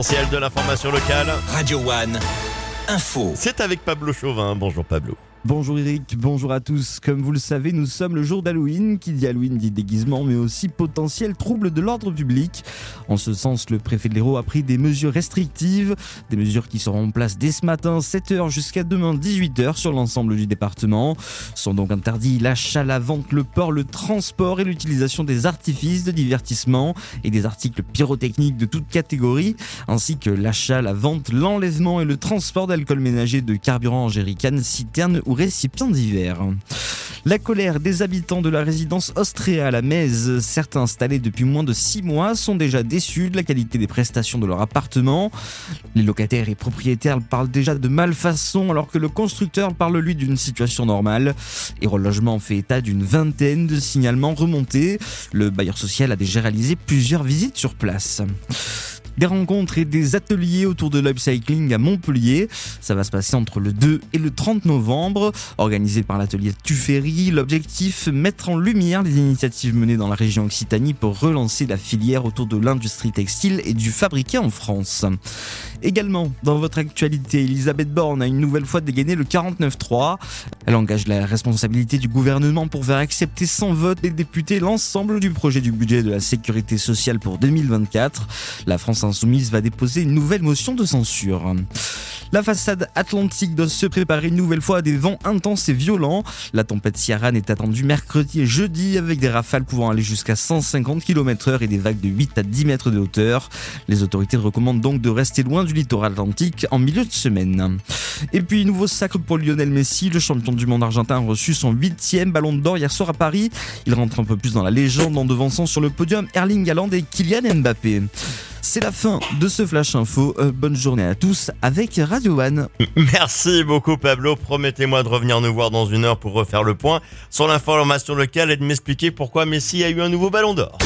Essentiel de l'information locale. Radio One, info. C'est avec Pablo Chauvin. Bonjour Pablo. Bonjour Eric, bonjour à tous. Comme vous le savez, nous sommes le jour d'Halloween. Qui dit Halloween dit déguisement, mais aussi potentiel trouble de l'ordre public. En ce sens, le préfet de l'Hérault a pris des mesures restrictives, des mesures qui seront en place dès ce matin, 7h jusqu'à demain, 18h sur l'ensemble du département. Sont donc interdits l'achat, la vente, le port, le transport et l'utilisation des artifices de divertissement et des articles pyrotechniques de toute catégorie, ainsi que l'achat, la vente, l'enlèvement et le transport d'alcool ménager, de carburant en jerrycan, citerne récipients divers. La colère des habitants de la résidence Austria à la Mèze, certains installés depuis moins de six mois, sont déjà déçus de la qualité des prestations de leur appartement. Les locataires et propriétaires parlent déjà de malfaçon alors que le constructeur parle lui d'une situation normale. Et Relogement fait état d'une vingtaine de signalements remontés. Le bailleur social a déjà réalisé plusieurs visites sur place des rencontres et des ateliers autour de l'upcycling à Montpellier. Ça va se passer entre le 2 et le 30 novembre. Organisé par l'atelier Tuffery, l'objectif, mettre en lumière les initiatives menées dans la région Occitanie pour relancer la filière autour de l'industrie textile et du fabriqué en France. Également, dans votre actualité, Elisabeth Borne a une nouvelle fois dégainé le 49-3. Elle engage la responsabilité du gouvernement pour faire accepter sans vote des députés l'ensemble du projet du budget de la sécurité sociale pour 2024. La France insoumise va déposer une nouvelle motion de censure. La façade atlantique doit se préparer une nouvelle fois à des vents intenses et violents. La tempête Ciaran est attendue mercredi et jeudi avec des rafales pouvant aller jusqu'à 150 km heure et des vagues de 8 à 10 mètres de hauteur. Les autorités recommandent donc de rester loin du littoral atlantique en milieu de semaine. Et puis, nouveau sacre pour Lionel Messi. Le champion du monde argentin a reçu son huitième ballon d'or hier soir à Paris. Il rentre un peu plus dans la légende en devançant sur le podium Erling Haaland et Kylian Mbappé. C'est la fin de ce Flash Info. Euh, bonne journée à tous avec Radio One. Merci beaucoup Pablo. Promettez-moi de revenir nous voir dans une heure pour refaire le point sur l'information locale et de m'expliquer pourquoi Messi a eu un nouveau ballon d'or.